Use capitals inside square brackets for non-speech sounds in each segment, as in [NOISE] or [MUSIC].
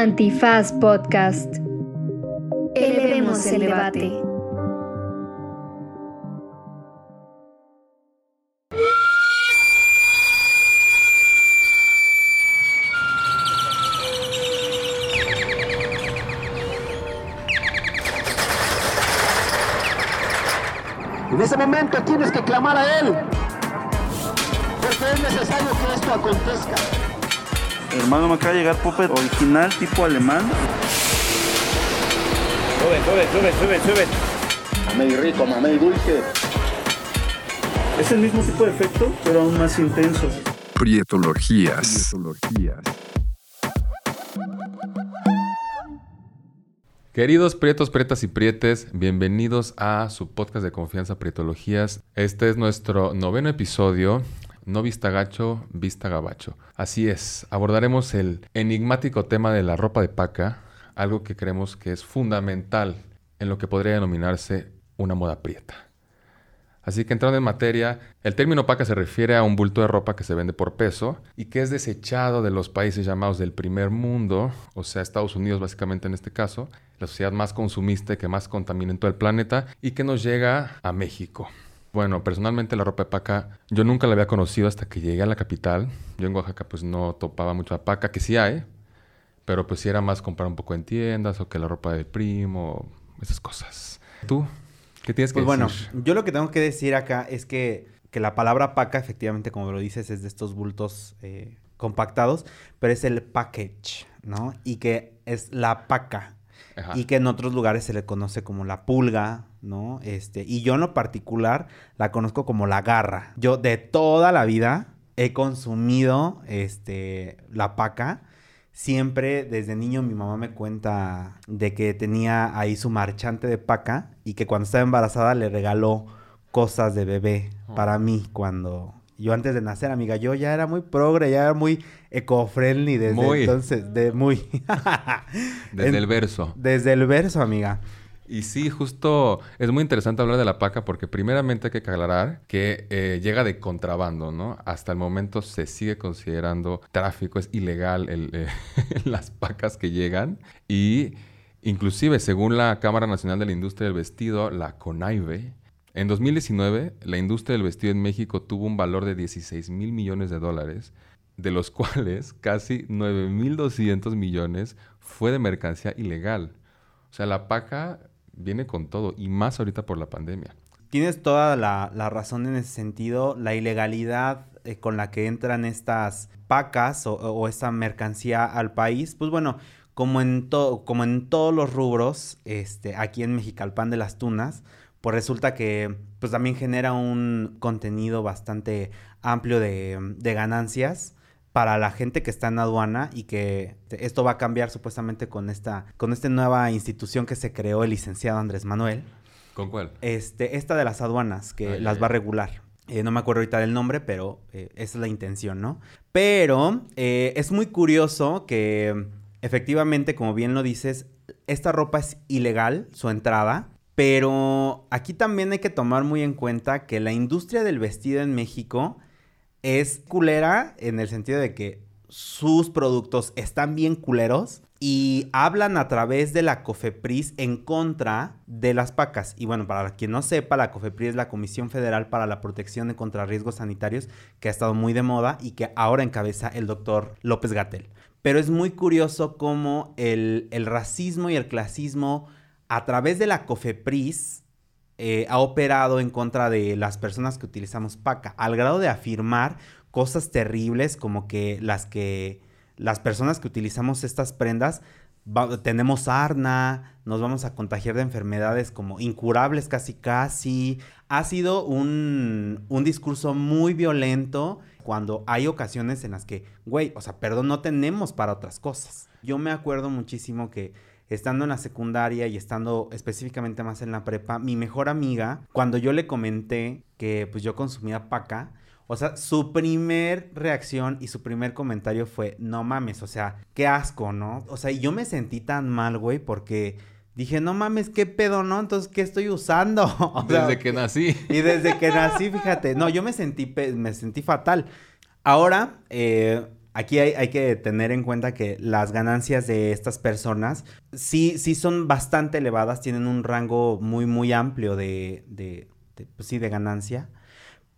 Antifaz Podcast. Elevemos el debate. En ese momento tienes que clamar a Él, porque es necesario que esto acontezca. Hermano, me acaba de llegar Puppet original tipo alemán. Sube, sube, sube, sube, sube. Mamey rico, mamey dulce. Es el mismo tipo de efecto, pero aún más intenso. Prietologías. Queridos prietos, prietas y prietes, bienvenidos a su podcast de confianza Prietologías. Este es nuestro noveno episodio, no vista gacho, vista gabacho. Así es, abordaremos el enigmático tema de la ropa de paca, algo que creemos que es fundamental en lo que podría denominarse una moda prieta. Así que entrando en materia, el término paca se refiere a un bulto de ropa que se vende por peso y que es desechado de los países llamados del primer mundo, o sea, Estados Unidos básicamente en este caso, la sociedad más consumista y que más contamina en todo el planeta y que nos llega a México. Bueno, personalmente la ropa de paca yo nunca la había conocido hasta que llegué a la capital. Yo en Oaxaca pues no topaba mucho la paca, que sí hay, pero pues sí era más comprar un poco en tiendas o que la ropa del primo, esas cosas. ¿Tú? ¿Qué tienes que Pues bueno, yo lo que tengo que decir acá es que, que la palabra paca, efectivamente, como lo dices, es de estos bultos eh, compactados, pero es el package, ¿no? Y que es la paca. Ajá. Y que en otros lugares se le conoce como la pulga, ¿no? Este, y yo en lo particular la conozco como la garra. Yo de toda la vida he consumido este, la paca. Siempre desde niño mi mamá me cuenta de que tenía ahí su marchante de paca y que cuando estaba embarazada le regaló cosas de bebé Oh. para mí cuando yo antes de nacer, amiga, yo ya era muy progre, ya era muy eco-friendly desde Muy. entonces, de muy [LAUGHS] Desde en- el verso. desde el verso, amiga. Y sí, justo es muy interesante hablar de la paca porque primeramente hay que aclarar que eh, llega de contrabando, ¿no? Hasta el momento se sigue considerando tráfico, es ilegal el, eh, [LAUGHS] las pacas que llegan y inclusive según la Cámara Nacional de la Industria del Vestido, la CONAIVE, en 2019 la industria del vestido en México tuvo un valor de 16 mil millones de dólares, de los [LAUGHS] cuales casi 9.200 millones fue de mercancía ilegal. O sea, la paca viene con todo y más ahorita por la pandemia. Tienes toda la, razón en ese sentido. La ilegalidad eh, con la que entran estas pacas o, esta mercancía al país, pues bueno, como en, como en todos los rubros, este, aquí en Mexicalpan de las Tunas, pues resulta que pues también genera un contenido bastante amplio de, de ganancias para la gente que está en aduana y que esto va a cambiar supuestamente con esta, con esta nueva institución que se creó el licenciado Andrés Manuel. ¿Con cuál? Este, esta de las aduanas, que Ah, las va a regular. Eh, no me acuerdo ahorita del nombre, pero eh, esa es la intención, ¿no? Pero eh, es muy curioso que efectivamente, como bien lo dices, esta ropa es ilegal, su entrada. Pero aquí también hay que tomar muy en cuenta que la industria del vestido en México es culera en el sentido de que sus productos están bien culeros y hablan a través de la COFEPRIS en contra de las pacas. Y bueno, para quien no sepa, la COFEPRIS es la Comisión Federal para la Protección de Contra Riesgos Sanitarios, que ha estado muy de moda y que ahora encabeza el doctor López Gatel. Pero es muy curioso cómo el, el racismo y el clasismo a través de la COFEPRIS eh, ha operado en contra de las personas que utilizamos paca, al grado de afirmar cosas terribles como que las que las personas que utilizamos estas prendas tenemos sarna, nos vamos a contagiar de enfermedades como incurables casi casi. Ha sido un, un discurso muy violento cuando hay ocasiones en las que, güey, o sea, perdón, no tenemos para otras cosas. Yo me acuerdo muchísimo que estando en la secundaria y estando específicamente más en la prepa, mi mejor amiga, cuando yo le comenté que pues yo consumía paca, o sea, su primer reacción y su primer comentario fue, no mames, o sea, qué asco, ¿no? O sea, y yo me sentí tan mal, güey, porque dije, no mames, qué pedo, ¿no? Entonces, ¿qué estoy usando? [LAUGHS] O sea, Desde que nací. [LAUGHS] y desde que nací, fíjate, no, yo me sentí, me sentí fatal. Ahora, eh, aquí hay, hay, que tener en cuenta que las ganancias de estas personas sí, sí son bastante elevadas, tienen un rango muy, muy amplio de, de, de pues sí, de ganancia.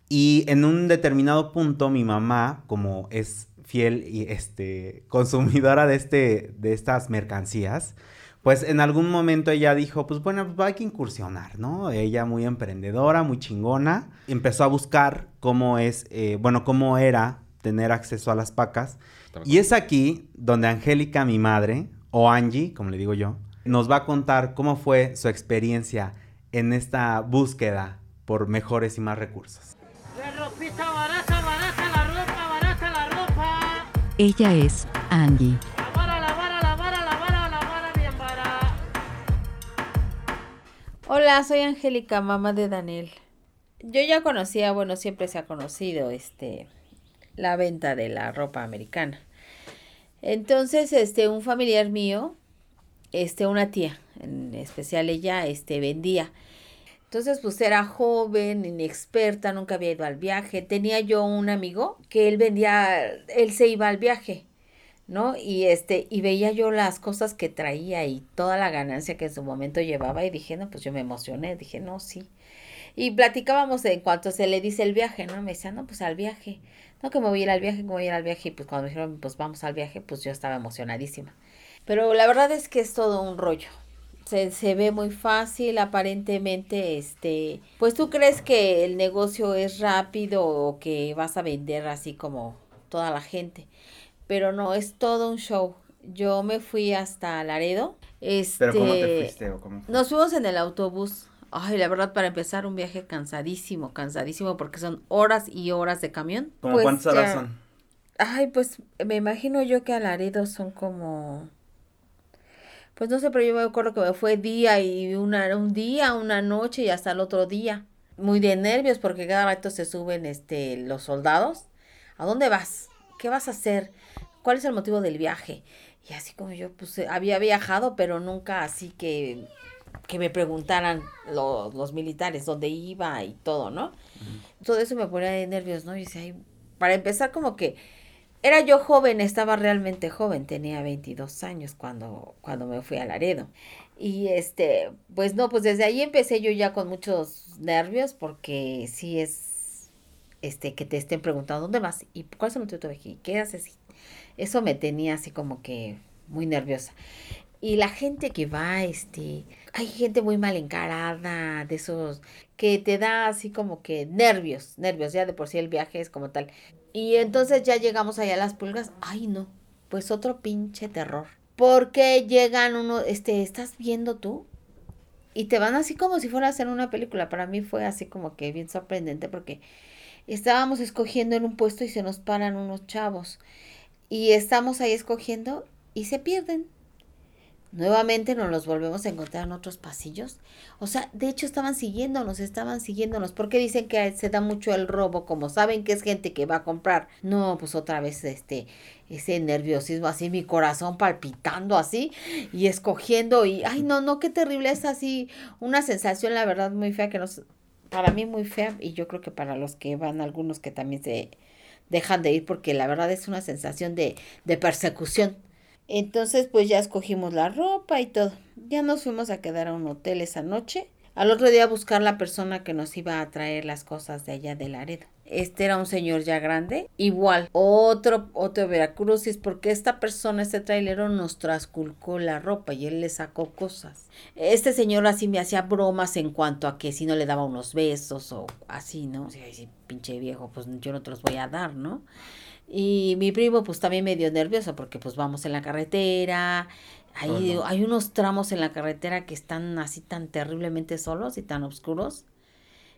Y en un determinado punto mi mamá, como es fiel y este, consumidora de, este, de estas mercancías, pues en algún momento ella dijo, pues bueno, pues hay que incursionar, ¿no? Ella muy emprendedora, muy chingona, empezó a buscar cómo es, eh, bueno, cómo era tener acceso a las pacas. Y es aquí donde Angélica, mi madre, o Angie, como le digo yo, nos va a contar cómo fue su experiencia en esta búsqueda por mejores y más recursos. La ropita barata, barata, la ropa, barata, la ropa. Ella es Angie. La vara, la vara, la vara, la vara, la vara, bien vara. Hola, soy Angélica, mamá de Daniel. Yo ya conocía, bueno, siempre se ha conocido este la venta de la ropa americana. Entonces, este, un familiar mío, este, una tía, en especial ella, este, vendía. Entonces, pues era joven, inexperta, nunca había ido al viaje. Tenía yo un amigo que él vendía, él se iba al viaje, ¿no? Y este, y veía yo las cosas que traía y toda la ganancia que en su momento llevaba y dije, no, pues yo me emocioné, dije, no, sí. Y platicábamos en cuanto se le dice el viaje, ¿no? Me decía, no, pues al viaje. No, que me voy a ir al viaje, que me voy a ir al viaje. Y pues cuando me dijeron, pues vamos al viaje, pues yo estaba emocionadísima. Pero la verdad es que es todo un rollo. Se, se ve muy fácil, aparentemente, este, pues tú crees que el negocio es rápido o que vas a vender así como toda la gente. Pero no, es todo un show. Yo me fui hasta Laredo. Este, ¿Pero cómo te fuiste o cómo fue? Nos fuimos en el autobús. Ay, la verdad, para empezar, un viaje cansadísimo, cansadísimo, porque son horas y horas de camión. ¿Cómo Pues cuántas horas son? Ay, pues me imagino yo que a Laredo son como. Pues no sé, pero yo me acuerdo que me fue día y una, un día, una noche y hasta el otro día. Muy de nervios porque cada rato se suben este, los soldados. ¿A dónde vas? ¿Qué vas a hacer? ¿Cuál es el motivo del viaje? Y así como yo, pues eh, había viajado, pero nunca así que, que me preguntaran lo- los militares dónde iba y todo, ¿no? Todo eso me ponía de nervios, ¿no? Y decía, "Ay", para empezar como que era yo joven, estaba realmente joven, tenía 22 años cuando, cuando me fui a Laredo. Y este, pues no, pues desde ahí empecé yo ya con muchos nervios porque sí es, este, que te estén preguntando dónde vas y cuál es el motivo de tu viaje y qué haces. Eso me tenía así como que muy nerviosa. Y la gente que va, este, hay gente muy mal encarada, de esos que te da así como que nervios, nervios, ya de por sí el viaje es como tal. Y entonces ya llegamos allá a las pulgas, ay no, pues otro pinche terror. Porque llegan uno, este, ¿estás viendo tú? Y te van así como si fuera a hacer una película. Para mí fue así como que bien sorprendente porque estábamos escogiendo en un puesto y se nos paran unos chavos. Y estamos ahí escogiendo y se pierden. Nuevamente nos los volvemos a encontrar en otros pasillos. O sea, de hecho estaban siguiéndonos, estaban siguiéndonos. Porque dicen que se da mucho el robo, como saben que es gente que va a comprar. No, pues otra vez este, ese nerviosismo así, mi corazón palpitando así y escogiendo. Y, ay, no, no, qué terrible. Es así una sensación, la verdad, muy fea que nos... Para mí muy fea y yo creo que para los que van, algunos que también se dejan de ir porque la verdad es una sensación de, de persecución. Entonces, pues ya escogimos la ropa y todo. Ya nos fuimos a quedar a un hotel esa noche. Al otro día a buscar la persona que nos iba a traer las cosas de allá de Laredo. Este era un señor ya grande. Igual, otro, otro Veracruzis, porque esta persona, este trailero, nos trasculcó la ropa y él le sacó cosas. Este señor así me hacía bromas en cuanto a que si no le daba unos besos o así, ¿no? O sea, sí, pinche viejo, pues yo no te los voy a dar, ¿no? Y mi primo pues también medio nervioso porque pues vamos en la carretera, hay, hay unos tramos en la carretera que están así tan terriblemente solos y tan oscuros.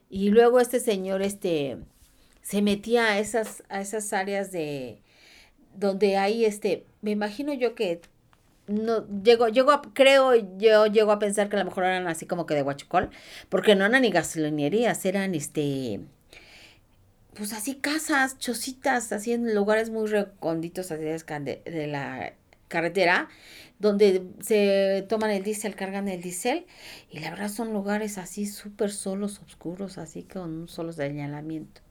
Y luego este señor este se metía a esas, a esas áreas de donde hay este, me imagino yo que no llego, llego a, creo yo llego a pensar que a lo mejor eran así como que de Huachicol, porque no eran ni gasolinerías, eran este pues así casas, chocitas, así en lugares muy recónditos así de, la carretera, donde se toman el diésel, cargan el diésel, y la verdad son lugares así súper solos, oscuros, así con un solo señalamiento.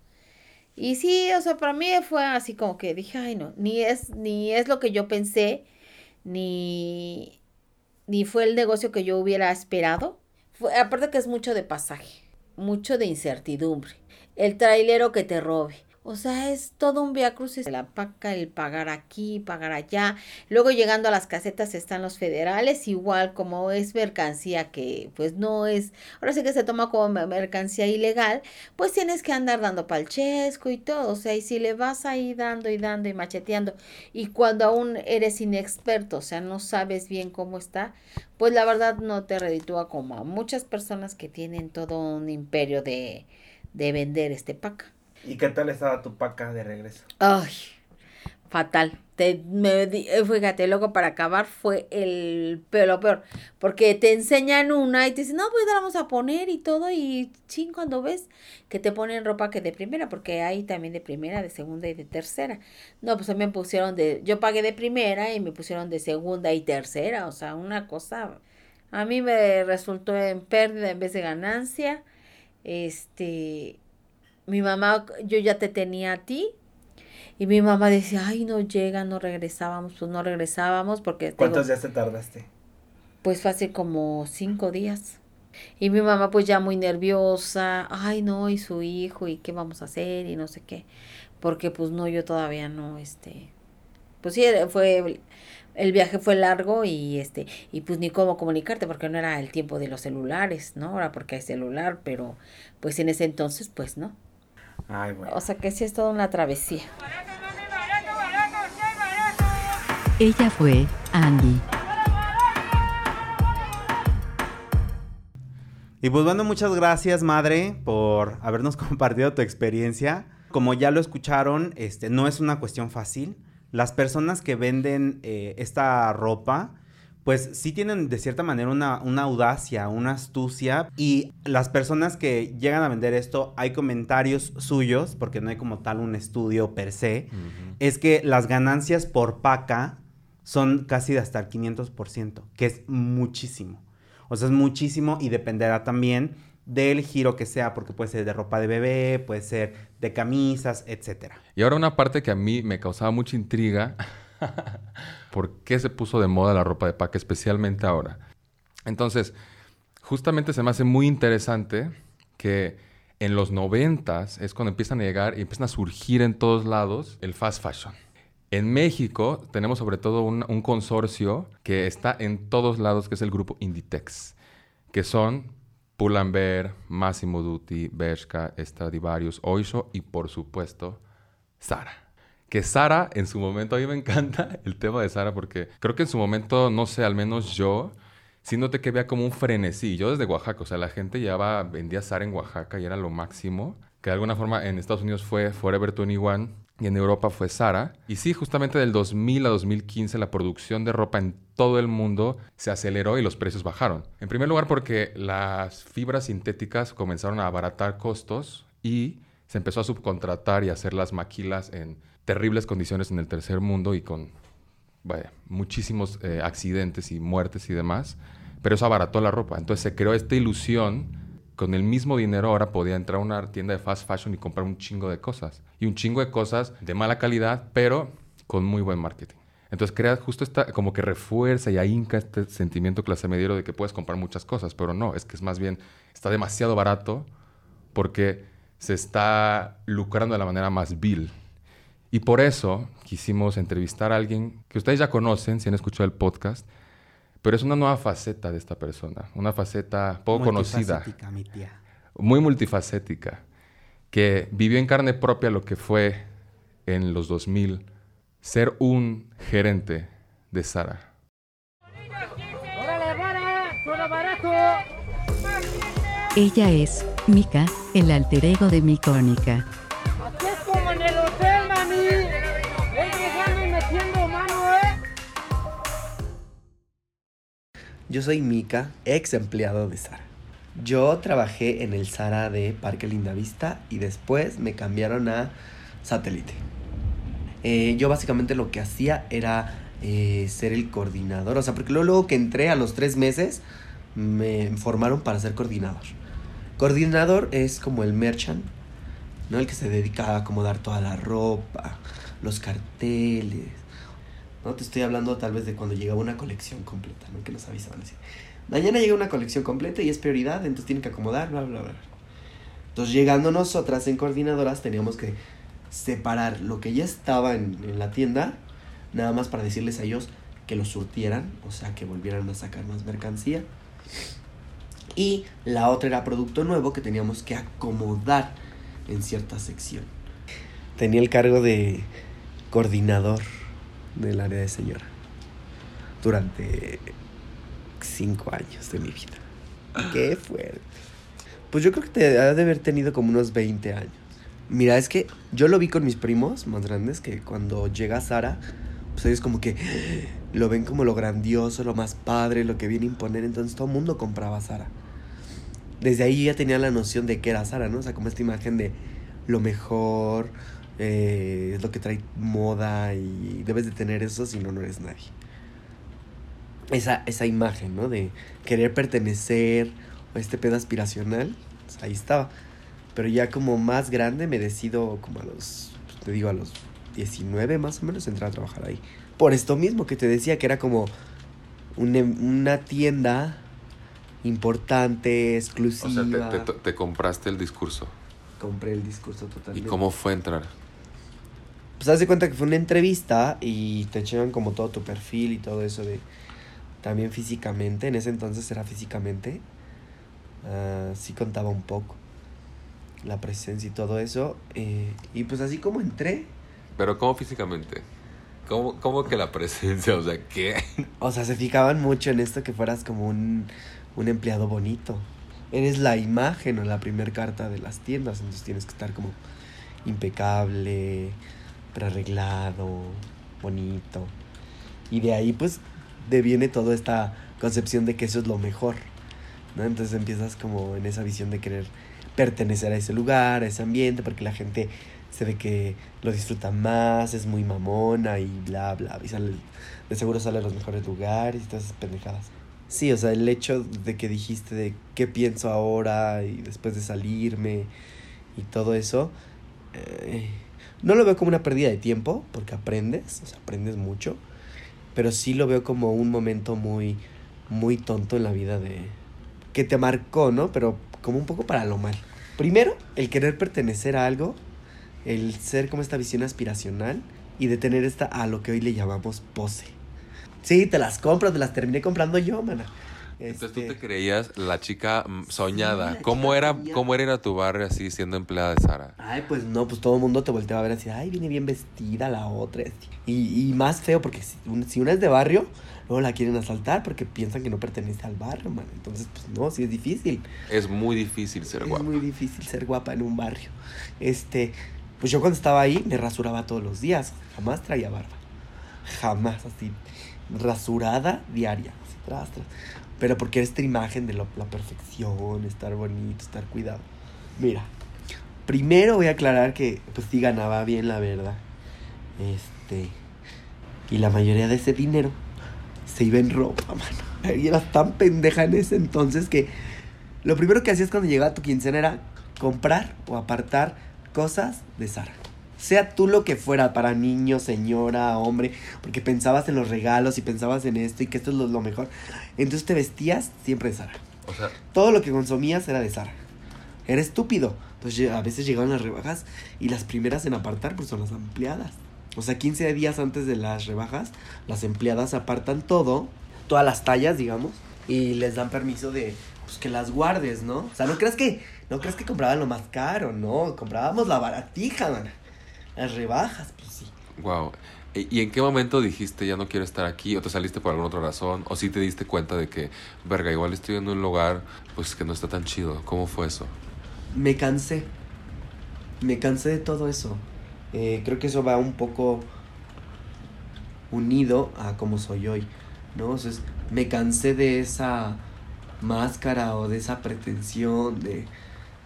Y sí, o sea, para mí fue así como que dije, ay no, ni es, ni es lo que yo pensé, ni, ni fue el negocio que yo hubiera esperado. Fue, aparte que es mucho de pasaje, mucho de incertidumbre. El trailero que te robe. O sea, es todo un viacrucis. La paca, el pagar aquí, pagar allá. Luego llegando a las casetas están los federales, igual como es mercancía que pues no es, ahora sí que se toma como me- mercancía ilegal, pues tienes que andar dando palchesco y todo. O sea, y si le vas ahí dando y dando y macheteando, y cuando aún eres inexperto, o sea, no sabes bien cómo está, pues la verdad no te reditúa como a muchas personas que tienen todo un imperio de, de vender este paca. ¿Y qué tal estaba tu paca de regreso? Ay, fatal. Te, me, di- eh, fíjate, luego para acabar fue el peor, lo peor. Porque te enseñan una y te dicen, no, pues la vamos a poner y todo. Y ching, cuando ves que te ponen ropa que de primera, porque hay también de primera, de segunda y de tercera. No, pues a mí me pusieron de, yo pagué de primera y me pusieron de segunda y tercera. O sea, una cosa, a mí me resultó en pérdida en vez de ganancia. Este, mi mamá, yo ya te tenía a ti. Y mi mamá decía, ay, no llega, no regresábamos, pues no regresábamos porque... ¿Cuántos días te tardaste? Pues fue hace como cinco días. Y mi mamá pues ya muy nerviosa, ay no, y su hijo, y qué vamos a hacer, y no sé qué. Porque pues no, yo todavía no, este... Pues sí, fue... El viaje fue largo y este, y pues ni cómo comunicarte, porque no era el tiempo de los celulares, ¿no? Ahora porque hay celular, pero pues en ese entonces, pues no. Ay, bueno. O sea que sí es toda una travesía. Ella fue Angie. Y pues bueno, muchas gracias, madre, por habernos [LAUGHS] compartido tu experiencia. Como ya lo escucharon, este, no es una cuestión fácil. Las personas que venden eh, esta ropa, pues sí tienen de cierta manera una, una audacia, una astucia. Y las personas que llegan a vender esto, hay comentarios suyos, porque no hay como tal un estudio per se, es que las ganancias por paca son casi de hasta el 500%, que es muchísimo. O sea, es muchísimo y dependerá también del giro que sea, porque puede ser de ropa de bebé, puede ser de camisas, etcétera. Y ahora una parte que a mí me causaba mucha intriga. [LAUGHS] ¿Por qué se puso de moda la ropa de paca, especialmente ahora? Entonces, justamente se me hace muy interesante que en los noventas es cuando empiezan a llegar y empiezan a surgir en todos lados el fast fashion. En México tenemos sobre todo un consorcio que está en todos lados, que es el grupo Inditex, que son Pull&Bear, Massimo Dutti, Bershka, Stradivarius, Oysho y por supuesto Zara. Que Sara en su momento, a mí me encanta [LAUGHS] el tema de Sara porque creo que en su momento, no sé, al menos yo, sí noté que había como un frenesí. Yo desde Oaxaca, o sea, la gente llevaba, vendía Sara en Oaxaca y era lo máximo. Que de alguna forma en Estados Unidos fue Forever 21 y en Europa fue Sara. Y sí, justamente del 2000 a 2015 la producción de ropa en todo el mundo se aceleró y los precios bajaron. En primer lugar porque las fibras sintéticas comenzaron a abaratar costos y se empezó a subcontratar y hacer las maquilas en terribles condiciones en el tercer mundo y con muchísimos eh, accidentes y muertes y demás. Pero eso abarató la ropa. Entonces se creó esta ilusión. Con el mismo dinero ahora podía entrar a una tienda de fast fashion y comprar un chingo de cosas. Y un chingo de cosas de mala calidad, pero con muy buen marketing. Entonces crea justo esta, como que refuerza y ahinca este sentimiento clase mediero de que puedes comprar muchas cosas, pero no, es que es más bien, está demasiado barato porque se está lucrando de la manera más vil. Y por eso quisimos entrevistar a alguien que ustedes ya conocen, si han escuchado el podcast, pero es una nueva faceta de esta persona, una faceta poco conocida, mi tía. muy multifacética, que vivió en carne propia lo que fue en los 2000 ser un gerente de Sara. Ella es Mika, el alter ego de Micónica. Yo soy Mika, ex empleado de Sara. Yo trabajé en el Sara de Parque Lindavista y después me cambiaron a Satélite. Eh, yo básicamente lo que hacía era eh, ser el coordinador, o sea, porque luego, luego que entré a los tres meses me formaron para ser coordinador. Coordinador es como el merchant ¿no? El que se dedica a acomodar toda la ropa, los carteles. No te estoy hablando tal vez de cuando llegaba una colección completa, ¿no? Que nos avisaban así. Mañana llega una colección completa y es prioridad, entonces tienen que acomodar, bla, bla, bla. Entonces llegando nosotras en coordinadoras teníamos que separar lo que ya estaba en, en la tienda, nada más para decirles a ellos que lo surtieran, o sea, que volvieran a sacar más mercancía. Y la otra era producto nuevo que teníamos que acomodar en cierta sección. Tenía el cargo de coordinador del área de señora durante cinco años de mi vida. Qué fuerte. Pues yo creo que te ha de haber tenido como unos 20 años. Mira, es que yo lo vi con mis primos más grandes que cuando llega Sara, pues ellos como que lo ven como lo grandioso, lo más padre, lo que viene a imponer. Entonces todo el mundo compraba Sara. Desde ahí ya tenía la noción de que era Sara, ¿no? O sea, como esta imagen de lo mejor, eh, es lo que trae moda y debes de tener eso, si no, no eres nadie. Esa, esa imagen, ¿no? De querer pertenecer a este pedo aspiracional, pues ahí estaba. Pero ya como más grande me decido como a los, te digo, a los 19 más o menos entrar a trabajar ahí. Por esto mismo que te decía que era como una, una tienda importante, exclusiva. O sea, te, te, te compraste el discurso. Compré el discurso ¿Y totalmente. cómo fue entrar? Pues haz de cuenta que fue una entrevista y te echaban como todo tu perfil y todo eso de... También físicamente, en ese entonces era físicamente. ah, sí contaba un poco la presencia y todo eso. eh, y pues así como entré, Pero ¿cómo físicamente? ¿Cómo, cómo que la presencia? O sea, ¿qué? O sea, se fijaban mucho en esto que fueras como un, un empleado bonito. Eres la imagen o la primer carta de las tiendas, entonces tienes que estar como impecable, prearreglado, bonito. Y de ahí pues deviene toda esta concepción de que eso es lo mejor. ¿no? Entonces empiezas como en esa visión de querer pertenecer a ese lugar, a ese ambiente, porque la gente se ve que lo disfruta más, es muy mamona y bla, bla. Y sale, de seguro sale a los mejores lugares y todas esas pendejadas. Sí, o sea, el hecho de que dijiste de qué pienso ahora y después de salirme y todo eso, eh, no lo veo como una pérdida de tiempo, porque aprendes, o sea, aprendes mucho, pero sí lo veo como un momento muy, muy tonto en la vida de... que te marcó, ¿no? Pero como un poco para lo mal. Primero, el querer pertenecer a algo, el ser como esta visión aspiracional y de tener esta a lo que hoy le llamamos pose. Sí, te las compro, te las terminé comprando yo, mana. Entonces tú Este, te creías la chica mm, soñada. la ¿Cómo, chica era, soñada. ¿Cómo era tu barrio así siendo empleada de Sara? Ay, pues no, pues todo el mundo te volteaba a ver así, ay, viene bien vestida la otra. Y, y más feo, porque si, un- si una es de barrio, luego la quieren asaltar porque piensan que no pertenece al barrio, man. Entonces, pues no, sí es difícil. Es muy difícil ser es guapa. muy difícil ser guapa en un barrio. Este, pues yo cuando estaba ahí me rasuraba todos los días. Jamás traía barba. Jamás así. Rasurada diaria. Así, tras, tras. Pero porque esta imagen de la perfección, estar bonito, estar cuidado. Mira, primero voy a aclarar que pues sí ganaba bien la verdad. Este. Y la mayoría de ese dinero se iba en ropa, mano. Y eras tan pendeja en ese entonces que lo primero que hacías cuando llegaba tu quincena era comprar o apartar cosas de Sara. Sea tú lo que fuera, para niño, señora, hombre, porque pensabas en los regalos y pensabas en esto y que esto es lo, lo mejor. Entonces te vestías siempre de Sara. O sea, Todo lo que consumías era de Sara. Era estúpido. Entonces a veces llegaban las rebajas y las primeras en apartar pues son las empleadas. O sea, 15 días antes de las rebajas, las empleadas apartan todo, todas las tallas, digamos, y les dan permiso de pues que las guardes, ¿no? O sea, no creas que no creas que compraban lo más caro, no, comprábamos la baratija, man. Las rebajas, pues sí. wow. ¿Y en qué momento dijiste ya no quiero estar aquí? ¿O te saliste por alguna otra razón? ¿O sí te diste cuenta de que, verga, igual estoy en un lugar pues que no está tan chido? ¿Cómo fue eso? me cansé. Me cansé de todo eso. Eh, creo que eso va un poco unido a cómo soy hoy, ¿no? O sea, es- me cansé de esa máscara o de esa pretensión de,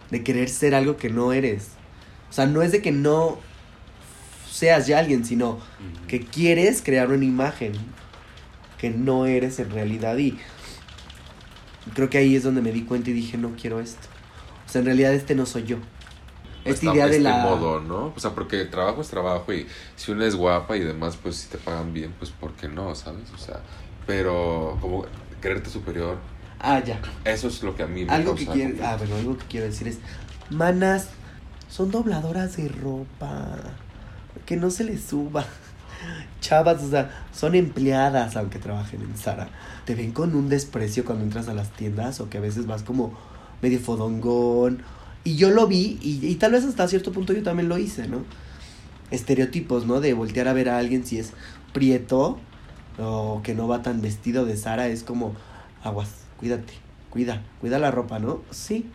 de querer ser algo que no eres. O sea, no es de que no seas ya alguien, sino que quieres crear una imagen que no eres en realidad y creo que ahí es donde me di cuenta y dije no quiero esto. O sea, en realidad este no soy yo. Esta idea de este la- modo, ¿no? O sea, porque trabajo es trabajo y si una es guapa y demás, pues si te pagan bien, pues ¿por qué no, sabes? O sea, pero como creerte superior, Ah, ya. eso es lo que a mí me Algo que quiero, ah, bueno, algo que quiero decir es, manas, son dobladoras de ropa, que no se les suba. [LAUGHS] Chavas, o sea, son empleadas aunque trabajen en Zara. Te ven con un desprecio cuando entras a las tiendas o que a veces vas como medio fodongón. Y yo lo vi y, y tal vez hasta cierto punto yo también lo hice, ¿no? Estereotipos, ¿no? De voltear a ver a alguien si es prieto o que no va tan vestido de Zara es como aguas, cuídate, cuida, cuida la ropa, ¿no? Sí,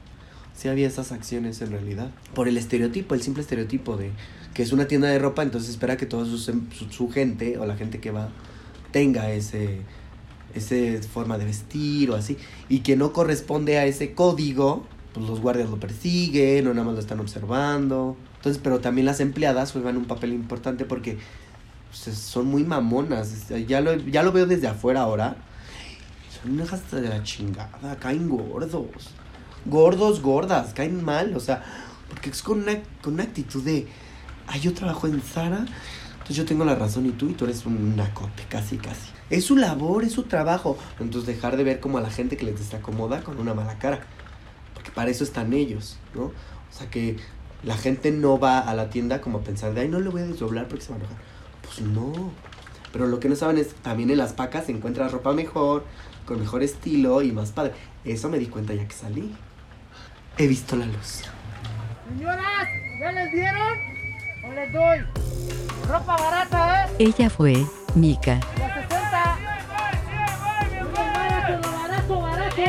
sí había esas acciones en realidad. Por el estereotipo, el simple estereotipo de que es una tienda de ropa, entonces espera que toda su, su, gente o la gente que va tenga ese ese forma de vestir o así y que no corresponde a ese código, pues los guardias lo persiguen o nada más lo están observando. Entonces, pero también las empleadas juegan un papel importante porque pues, son muy mamonas. Ya lo, ya lo veo desde afuera ahora. Son hijas de la chingada, caen gordos. Gordos, gordas, caen mal, o sea, porque es con una, con una actitud de, ah, yo trabajo en Zara, entonces yo tengo la razón y tú, y tú eres un nacote, casi, casi. Es su labor, es su trabajo. Entonces dejar de ver como a la gente que les desacomoda con una mala cara. Porque para eso están ellos, ¿no? O sea que la gente no va a la tienda como a pensar de, ay, no le voy a desdoblar porque se va a enojar. Pues no. Pero lo que no saben es, también en las pacas se encuentra ropa mejor, con mejor estilo y más padre. Eso me di cuenta ya que salí. He visto la luz. Señoras, ¿ya les dieron? ¿O les doy? Ropa barata, ¿eh? Ella fue Mika. La 60. Barato, barato, barato.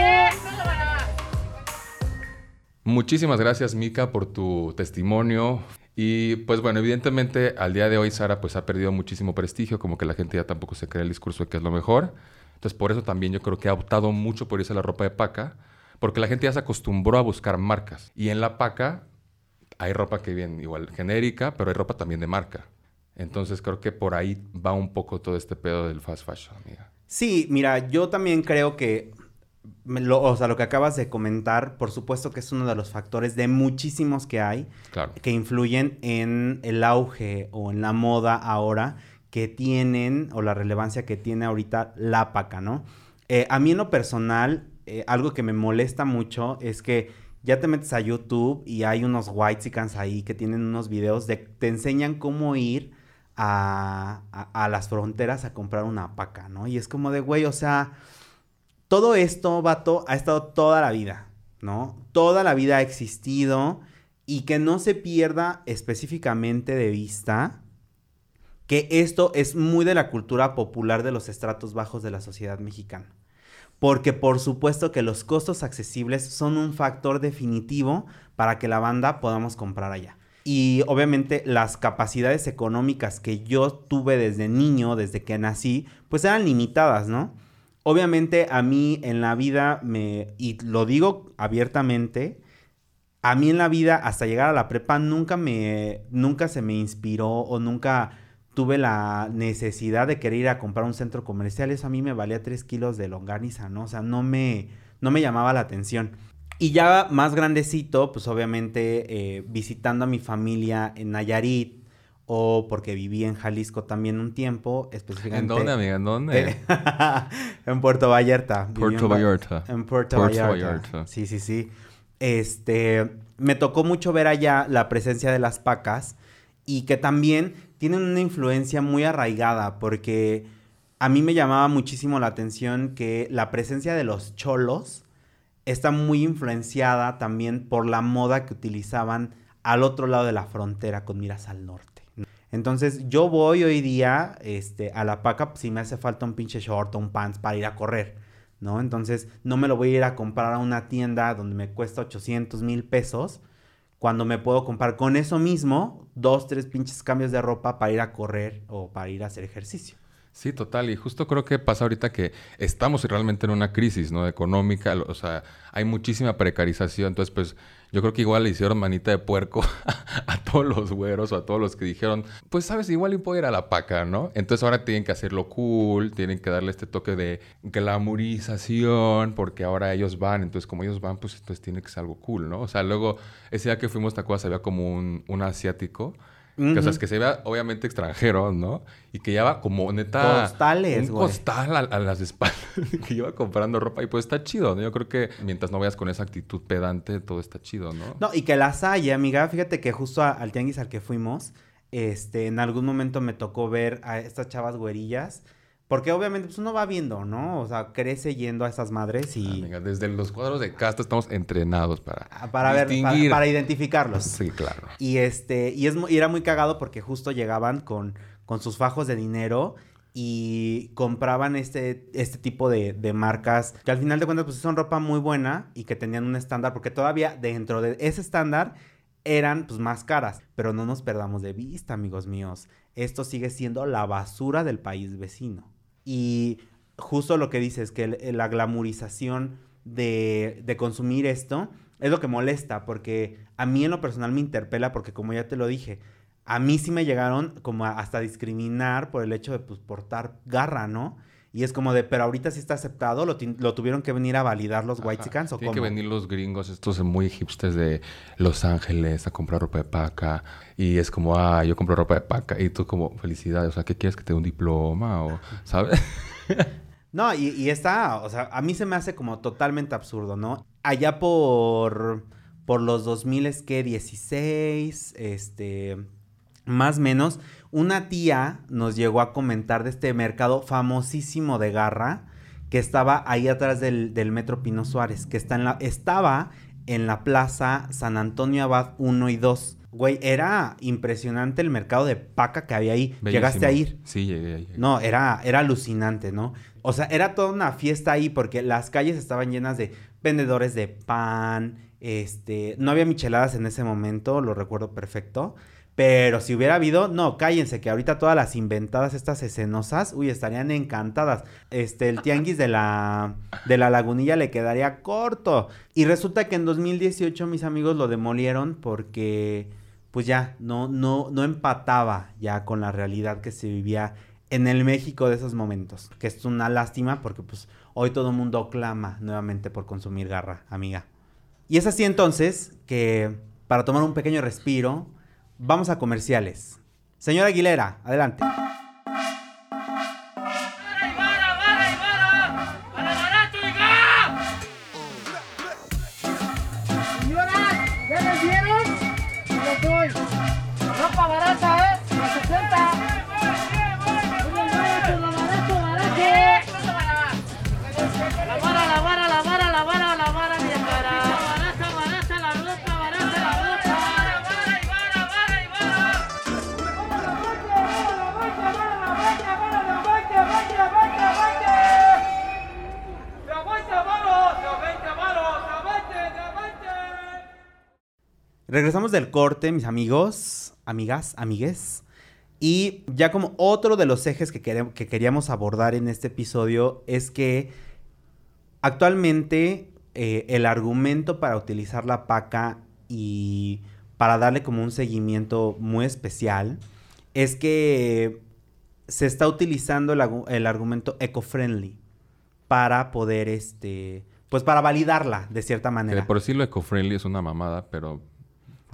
Muchísimas gracias, Mika, por tu testimonio. Y pues bueno, evidentemente al día de hoy Sara pues ha perdido muchísimo prestigio, como que la gente ya tampoco se cree el discurso de que es lo mejor. Entonces por eso también yo creo que ha optado mucho por irse a la ropa de paca, porque la gente ya se acostumbró a buscar marcas. Y en la paca hay ropa que viene igual genérica, pero hay ropa también de marca. Entonces creo que por ahí va un poco todo este pedo del fast fashion, amiga. Sí, mira, yo también creo que, lo- o sea, lo que acabas de comentar, por supuesto que es uno de los factores de muchísimos que hay Claro. que influyen en el auge o en la moda ahora que tienen o la relevancia que tiene ahorita la paca, ¿no? Eh, a mí en lo personal, eh, algo que me molesta mucho es que ya te metes a YouTube y hay unos whitesicans ahí que tienen unos videos de te enseñan cómo ir a, a- a las fronteras a comprar una paca, ¿no? Y es como de, güey, o sea, todo esto, vato, ha estado toda la vida, ¿no? Toda la vida ha existido y que no se pierda específicamente de vista que esto es muy de la cultura popular de los estratos bajos de la sociedad mexicana. Porque por supuesto que los costos accesibles son un factor definitivo para que la banda podamos comprar allá. Y obviamente las capacidades económicas que yo tuve desde niño, desde que nací, pues eran limitadas, ¿no? Obviamente a mí en la vida me, y lo digo abiertamente, a mí en la vida hasta llegar a la prepa nunca me, nunca se me inspiró o nunca tuve la necesidad de querer ir a comprar un centro comercial. Eso a mí me valía 3 kilos de longaniza, ¿no? O sea, no me, no me llamaba la atención. Y ya más grandecito, pues obviamente eh, visitando a mi familia en Nayarit o porque viví en Jalisco también un tiempo, específicamente... ¿En dónde, amiga? ¿En dónde? [LAUGHS] en Puerto Vallarta. Puerto en Vallarta. En Puerto, Puerto Vallarta. Vallarta. Sí, sí, sí. Este, me tocó mucho ver allá la presencia de las pacas y que también tienen una influencia muy arraigada porque a mí me llamaba muchísimo la atención que la presencia de los cholos está muy influenciada también por la moda que utilizaban al otro lado de la frontera con miras al norte. Entonces yo voy hoy día este, a la paca si me hace falta un pinche short o un pants para ir a correr, ¿no? Entonces no me lo voy a ir a comprar a una tienda donde me cuesta 800 mil pesos cuando me puedo comprar con eso mismo dos, tres pinches cambios de ropa para ir a correr o para ir a hacer ejercicio. Sí, total. Y justo creo que pasa ahorita que estamos realmente en una crisis, ¿no? Económica. O sea, hay muchísima precarización. Entonces, pues, yo creo que igual le hicieron manita de puerco [LAUGHS] a todos los güeros o a todos los que dijeron, pues, sabes, igual y puedo ir a la paca, ¿no? Entonces ahora tienen que hacerlo cool, tienen que darle este toque de glamorización, porque ahora ellos van. Entonces, como ellos van, pues, entonces tiene que ser algo cool, ¿no? O sea, luego, ese día que fuimos, ¿te acuerdas? Había como un, un asiático que, o sea, es que se vea obviamente extranjero, ¿no? Y que lleva como neta... Costales, Un güey. costal a, a las espaldas. [LAUGHS] que lleva comprando ropa. Y pues está chido, ¿no? Yo creo que mientras no vayas con esa actitud pedante, todo está chido, ¿no? No, y que las hay, amiga. Fíjate que justo a- al tianguis al que fuimos, este, en algún momento me tocó ver a estas chavas güerillas. Porque obviamente pues uno va viendo, ¿no? O sea, crece yendo a esas madres y... Amiga, desde los cuadros de casta estamos entrenados para... Ah, Para ver, para, identificarlos. [LAUGHS] Sí, claro. Y este, y es y era muy cagado porque justo llegaban con, con sus fajos de dinero y compraban este, este tipo de, de marcas que al final de cuentas pues son ropa muy buena y que tenían un estándar, porque todavía dentro de ese estándar eran pues más caras. Pero no nos perdamos de vista, amigos míos. Esto sigue siendo la basura del país vecino. Y justo lo que dices, que la glamorización de, de consumir esto es lo que molesta, porque a mí en lo personal me interpela, porque como ya te lo dije, a mí sí me llegaron como a- hasta discriminar por el hecho de pues, portar garra, ¿no? Y es como de, pero ahorita sí está aceptado, lo, lo tuvieron que venir a validar los White Ajá. o Tienen que venir los gringos, estos muy hipsters de Los Ángeles, a comprar ropa de paca. Y es como, ah, yo compro ropa de paca. Y tú como, felicidades, o sea, ¿qué quieres que te dé un diploma? O, ¿sabes? No, y, y está, o sea, a mí se me hace como totalmente absurdo, ¿no? Allá por, por los 2000 es que 16, este, más o menos, una tía nos llegó a comentar de este mercado famosísimo de garra que estaba ahí atrás del, del Metro Pino Suárez, que está en la, estaba en la plaza San Antonio Abad 1 y 2. Güey, era impresionante el mercado de paca que había ahí. ¿Llegaste a ir? Sí, llegué ahí. No, era, era alucinante, ¿no? O sea, era toda una fiesta ahí porque las calles estaban llenas de vendedores de pan, este, no había micheladas en ese momento, lo recuerdo perfecto. Pero si hubiera habido, no, cállense, que ahorita todas las inventadas, estas escenosas, uy, estarían encantadas. Este, el tianguis de la, de la lagunilla le quedaría corto. Y resulta que en 2018 mis amigos lo demolieron porque, pues ya, no, no, no empataba ya con la realidad que se vivía en el México de esos momentos. Que es una lástima porque, pues, hoy todo el mundo clama nuevamente por consumir garra, amiga. Y es así entonces que, para tomar un pequeño respiro, vamos a comerciales. Señora Aguilera, adelante. Regresamos del corte, mis amigos, amigas, amigues. Y ya como otro de los ejes que, quere- que queríamos abordar en este episodio es que actualmente eh, el argumento para utilizar la paca y para darle como un seguimiento muy especial es que se está utilizando el, argumento eco-friendly para poder, este, pues para validarla de cierta Que manera. de por sí lo eco-friendly es una mamada, pero...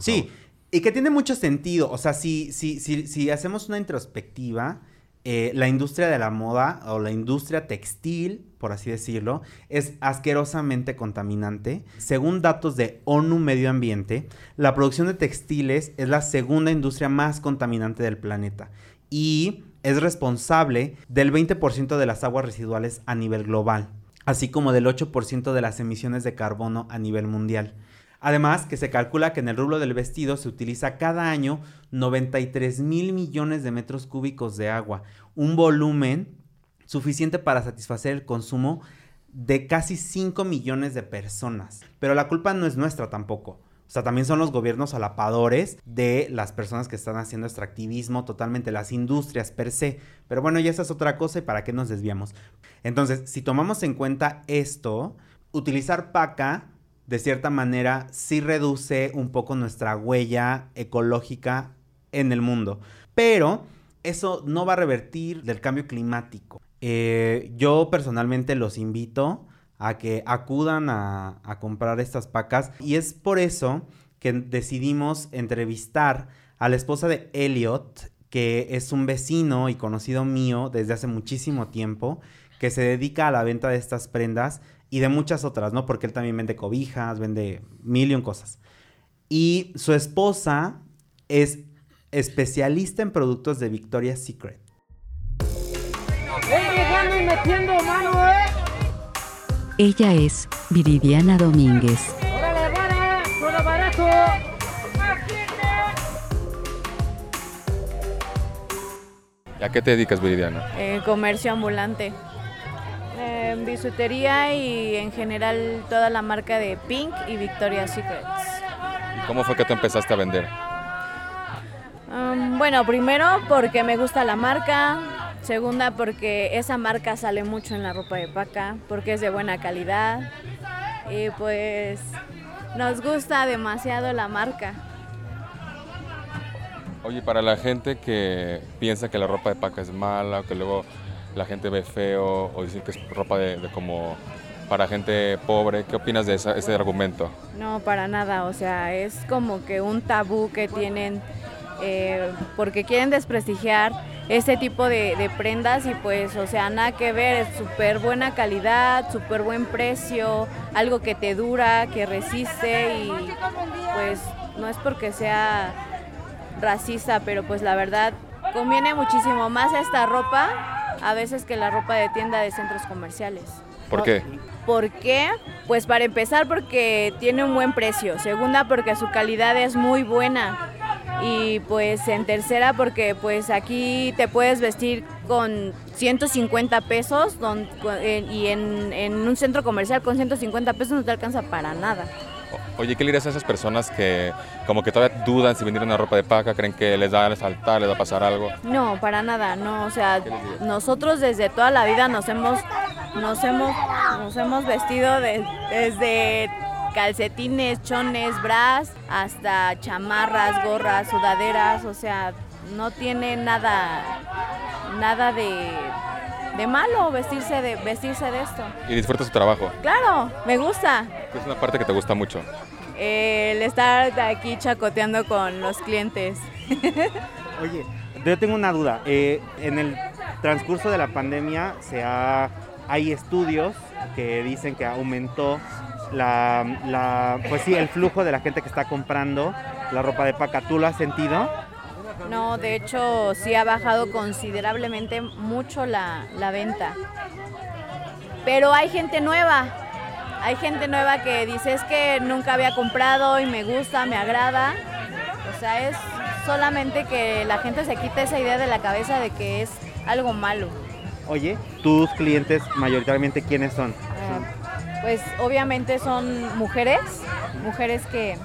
por Sí, favor. y que tiene mucho sentido. O sea, si, si, si, si hacemos una introspectiva, eh, la industria de la moda o la industria textil, por así decirlo, es asquerosamente contaminante. Según datos de ONU Medio Ambiente, la producción de textiles es la segunda industria más contaminante del planeta y es responsable del 20% de las aguas residuales a nivel global, así como del 8% de las emisiones de carbono a nivel mundial. Además, que se calcula que en el rubro del vestido se utiliza cada año 93 mil millones de metros cúbicos de agua, un volumen suficiente para satisfacer el consumo de casi 5 millones de personas. Pero la culpa no es nuestra tampoco. O sea, también son los gobiernos alapadores de las personas que están haciendo extractivismo, totalmente las industrias per se. Pero bueno, ya esa es otra cosa y para qué nos desviamos. Entonces, si tomamos en cuenta esto, utilizar paca de cierta manera sí reduce un poco nuestra huella ecológica en el mundo. Pero eso no va a revertir del cambio climático. Eh, yo personalmente los invito a que acudan a, a comprar estas pacas y es por eso que decidimos entrevistar a la esposa de Elliot, que es un vecino y conocido mío desde hace muchísimo tiempo, que se dedica a la venta de estas prendas y de muchas otras, ¿no? Porque él también vende cobijas, vende millón cosas. Y su esposa es especialista en productos de Victoria's Secret. ¡Ven llegando y metiendo mano, eh! Ella es Viridiana Domínguez. ¡Órale, barato! ¿Y a qué te dedicas, Viridiana? Eh, comercio ambulante. Eh, bisutería y en general toda la marca de Pink y Victoria's Secrets. ¿Y cómo fue que tú empezaste a vender? Um, bueno, primero porque me gusta la marca, segunda porque esa marca sale mucho en la ropa de paca, porque es de buena calidad y pues nos gusta demasiado la marca. Oye, para la gente que piensa que la ropa de paca es mala, o que luego la gente ve feo, o dicen que es ropa de, como para gente pobre, ¿qué opinas de ese argumento? No, para nada, o sea, es como que un tabú que tienen eh, porque quieren desprestigiar este tipo de, de prendas y pues, o sea, nada que ver, es súper buena calidad, súper buen precio, algo que te dura, que resiste y pues no es porque sea racista, pero pues la verdad conviene muchísimo más esta ropa a veces que la ropa de tienda de centros comerciales. ¿Por qué? ¿Por qué? Pues para empezar porque tiene un buen precio. Segunda porque su calidad es muy buena. Y pues en tercera porque pues aquí te puedes vestir con 150 pesos don- eh, y en, en un centro comercial con 150 pesos no te alcanza para nada. Oye, ¿qué le dirías a esas personas que como que todavía dudan si venir una ropa de paca, creen que les va a saltar, les va a pasar algo? No, para nada, no, o sea, nosotros desde toda la vida nos hemos, nos hemos, nos hemos vestido de- desde calcetines, chones, bras, hasta chamarras, gorras, sudaderas, o sea, no tiene nada, nada de, de malo vestirse de, vestirse de esto. Y disfrutas tu trabajo. Claro, me gusta Es una parte que te gusta mucho. el estar aquí chacoteando con los clientes. [LAUGHS] Oye, yo tengo una duda. Eh, en el transcurso de la pandemia se ha, hay estudios que dicen que aumentó la, la- pues sí, el flujo de la gente que está comprando la ropa de paca. ¿Tú lo has sentido? No, de hecho sí ha bajado considerablemente mucho la, la venta. Pero hay gente nueva. Hay gente nueva que dice es que nunca había comprado y me gusta, me agrada. O sea, es solamente que la gente se quita esa idea de la cabeza de que es algo malo. Oye, tus clientes mayoritariamente quiénes son? Pues obviamente son mujeres, mujeres que,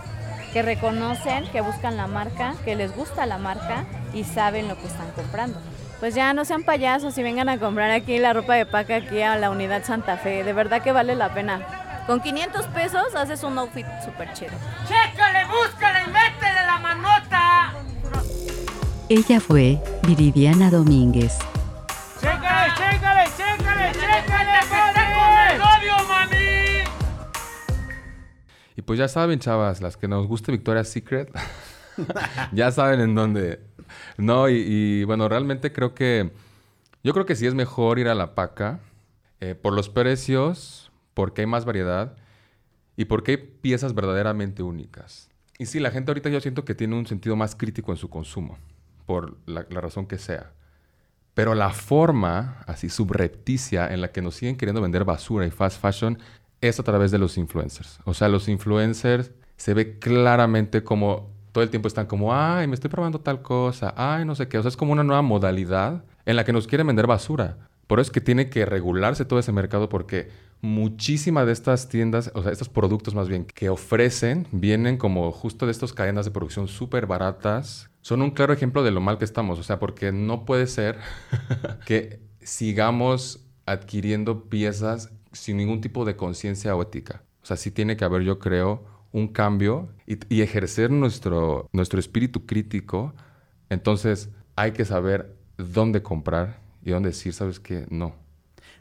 que reconocen, que buscan la marca, que les gusta la marca y saben lo que están comprando. Pues ya no sean payasos y vengan a comprar aquí la ropa de paca aquí a la unidad Santa Fe. De verdad que vale la pena. Con 500 pesos haces un outfit súper chido. ¡Chécale, búscale y métele la manota! Ella fue Viridiana Domínguez. ¡Chécale, chécale, chécale, chécale, pues ya saben, chavas, las que nos guste Victoria's Secret, [LAUGHS] ya saben en dónde. No, y, bueno, realmente creo que. Yo creo que sí es mejor ir a la paca eh, por los precios, porque hay más variedad y porque hay piezas verdaderamente únicas. Y sí, la gente ahorita yo siento que tiene un sentido más crítico en su consumo, por la, la razón que sea. Pero la forma así subrepticia en la que nos siguen queriendo vender basura y fast fashion es a través de los influencers. O sea, los influencers se ve claramente como todo el tiempo están como, ay, me estoy probando tal cosa, ay, no sé qué. O sea, es como una nueva modalidad en la que nos quieren vender basura. Por eso es que tiene que regularse todo ese mercado porque muchísimas de estas tiendas, o sea, estos productos más bien que ofrecen, vienen como justo de estas cadenas de producción súper baratas. Son un claro ejemplo de lo mal que estamos, o sea, porque no puede ser [LAUGHS] que sigamos adquiriendo piezas sin ningún tipo de conciencia o ética. O sea, sí tiene que haber, yo creo, un cambio y, ejercer nuestro, nuestro espíritu crítico. Entonces, hay que saber dónde comprar y dónde decir, ¿sabes qué? No.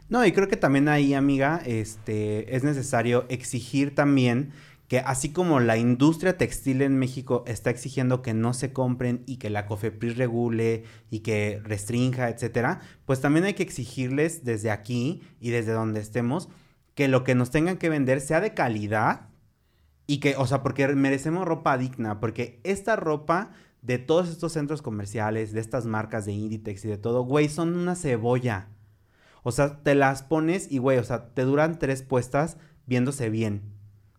No, y creo que también ahí, amiga, este, es necesario exigir también que así como la industria textil en México está exigiendo que no se compren y que la COFEPRIS regule y que restrinja, etcétera, pues también hay que exigirles desde aquí y desde donde estemos que lo que nos tengan que vender sea de calidad y que, o sea, porque merecemos ropa digna, porque esta ropa de todos estos centros comerciales, de estas marcas de Inditex y de todo, güey, son una cebolla. O sea, te las pones y, güey, o sea, te duran tres puestas viéndose bien.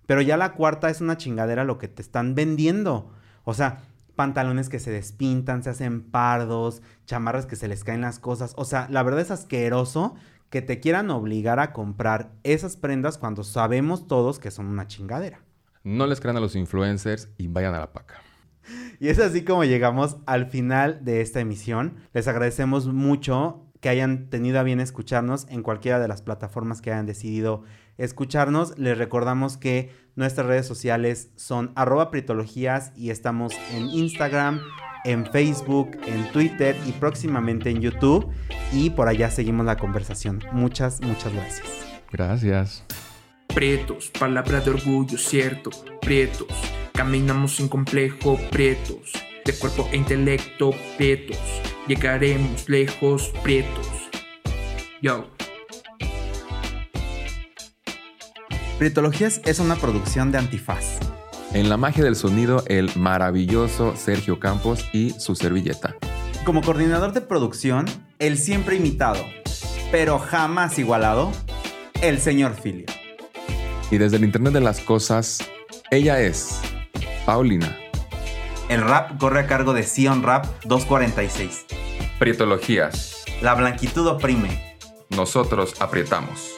Pero ya la cuarta es una chingadera lo que te están vendiendo. O sea, pantalones que se despintan, se hacen pardos, chamarras que se les caen las cosas. O sea, la verdad es asqueroso que te quieran obligar a comprar esas prendas cuando sabemos todos que son una chingadera. No les crean a los influencers y vayan a la paca. [LAUGHS] Y es así como llegamos al final de esta emisión. Les agradecemos mucho que hayan tenido a bien escucharnos en cualquiera de las plataformas que hayan decidido escucharnos. Les recordamos que nuestras redes sociales son arroba pritologías y estamos en Instagram, en Facebook, en Twitter y próximamente en YouTube. Y por allá seguimos la conversación. Muchas, muchas gracias. Gracias. Prietos, palabra de orgullo, cierto. Prietos, caminamos sin complejo, prietos. De cuerpo e intelecto, prietos. Llegaremos lejos, prietos. Yo. Prietologías es una producción de Antifaz. En la magia del sonido, el maravilloso Sergio Campos y su servilleta. Como coordinador de producción, el siempre imitado, pero jamás igualado, el señor Filio. Y desde el Internet de las Cosas, ella es Paulina. El rap corre a cargo de Sion Rap 246. Prietologías. La blanquitud oprime. Nosotros aprietamos.